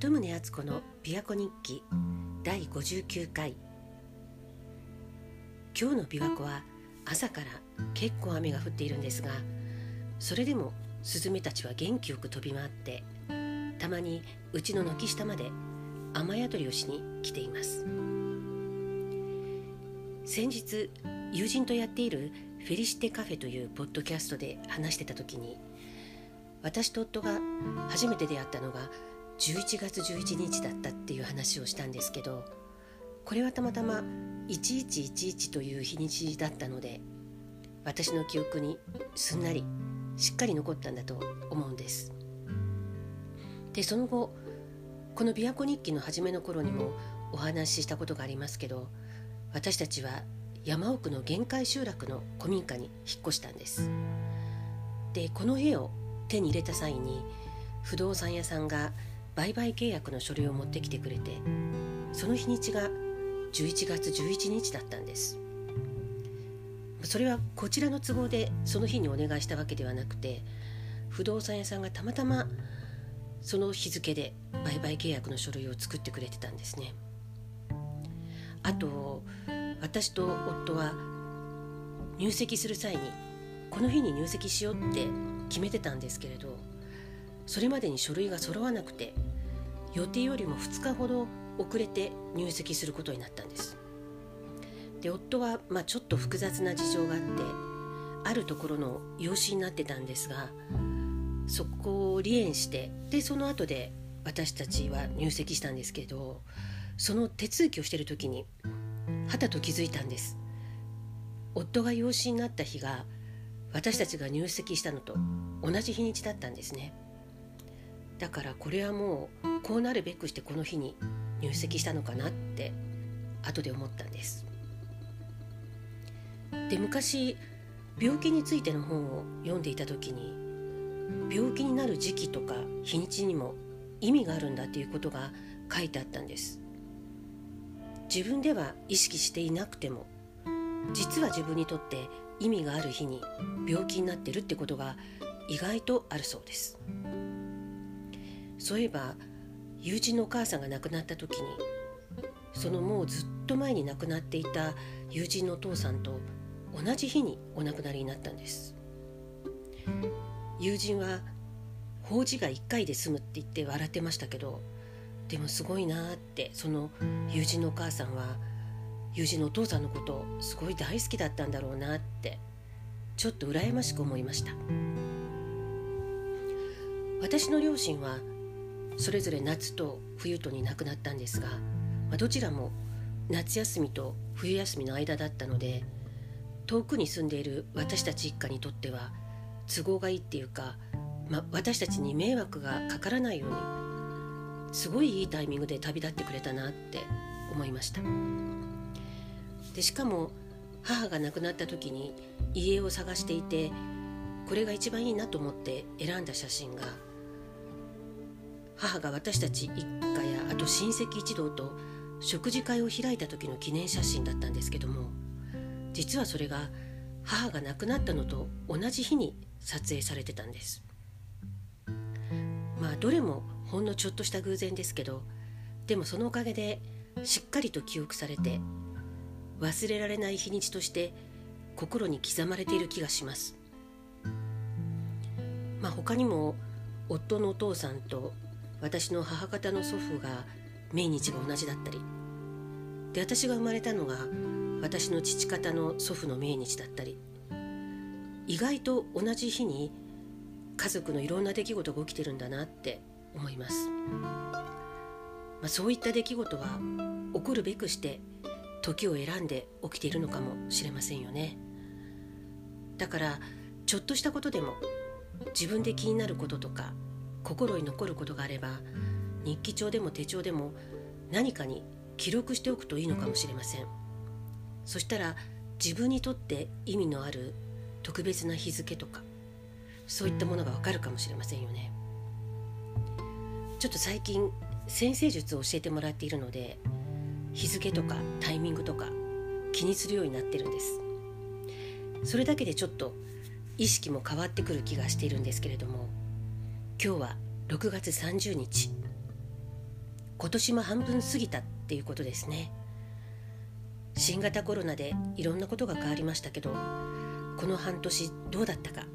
鳩宗敦子の琵琶湖日記第59回。今日の琵琶湖は朝から結構雨が降っているんですがそれでもスズメたちは元気よく飛び回ってたまにうちの軒下まで雨宿りをしに来ています。先日友人とやっているフェリシテカフェというポッドキャストで話してた時に私と夫が初めて出会ったのが11月11日だったっていう話をしたんですけどこれはたまたま1111という日にちだったので私の記憶にすんなりしっかり残ったんだと思うんです。でその後この琵琶湖日記の初めの頃にもお話ししたことがありますけど私たちは山奥の限界集落の古民家に引っ越したんです。でこの家を手に入れた際に不動産屋さんが売買契約の書類を持ってきてくれてその日にちが11月11日だったんです。それはこちらの都合でその日にお願いしたわけではなくて不動産屋さんがたまたまその日付で売買契約の書類を作ってくれてたんですね。あと私と夫は入籍する際にこの日に入籍しようって決めてたんですけれどそれまでに書類が揃わなくて予定よりも2日ほど遅れて入籍することになったんです。で夫は、まあ、ちょっと複雑な事情があってあるところの養子になってたんですがそこを離縁してでその後で私たちは入籍したんですけどその手続きをしてる時にはたと気づいたんです。夫が養子になった日が私たちが入籍したのと同じ日にちだったんですね。だからこれはもうこうなるべくしてこの日に入籍したのかなって後で思ったんですで昔病気についての本を読んでいた時に病気になる時期とか日にちにも意味があるんだっていうことが書いてあったんです自分では意識していなくても実は自分にとって意味がある日に病気になってるってことが意外とあるそうです。そういえば友人のお母さんが亡くなった時にそのもうずっと前に亡くなっていた友人のお父さんと同じ日にお亡くなりになったんです。友人は法事が1回で済むって言って笑ってましたけどでもすごいなってその友人のお母さんは友人のお父さんのことすごい大好きだったんだろうなってちょっと羨ましく思いました。私の両親はそれぞれ夏と冬とに亡くなったんですが、まあ、どちらも夏休みと冬休みの間だったので遠くに住んでいる私たち一家にとっては都合がいいっていうか、まあ、私たちに迷惑がかからないようにすごいいいタイミングで旅立ってくれたなって思いました。でしかも母が亡くなった時に家を探していてこれが一番いいなと思って選んだ写真が母が私たち一家やあと親戚一同と食事会を開いた時の記念写真だったんですけども実はそれが母が亡くなったのと同じ日に撮影されてたんです。まあどれもほんのちょっとした偶然ですけどでもそのおかげでしっかりと記憶されて忘れられない日にちとして心に刻まれている気がします。まあ他にも夫のお父さんと私の母方の祖父が命日が同じだったり。で私が生まれたのが私の父方の祖父の命日だったり。意外と同じ日に家族のいろんな出来事が起きてるんだなって思います、まあ、そういった出来事は起こるべくして時を選んで起きているのかもしれませんよね。だからちょっとしたことでも自分で気になることとか心に残ることがあれば日記帳でも手帳でも何かに記録しておくといいのかもしれません。そしたら自分にとって意味のある特別な日付とかそういったものがわかるかもしれませんよね。ちょっと最近先生術を教えてもらっているので日付とかタイミングとか気にするようになってるんです。それだけでちょっと意識も変わってくる気がしているんですけれども今日は6月30日。今年も半分過ぎたっていうことですね。新型コロナでいろんなことが変わりましたけどこの半年どうだったか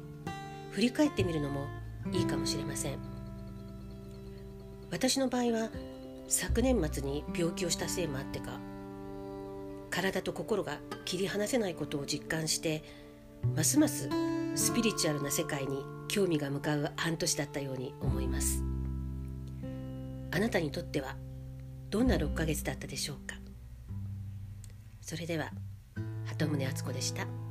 振り返ってみるのもいいかもしれません。私の場合は昨年末に病気をしたせいもあってか体と心が切り離せないことを実感してますますスピリチュアルな世界に興味が向かう半年だったように思いますあなたにとってはどんな6ヶ月だったでしょうか？それでは鳩宗敦子でした。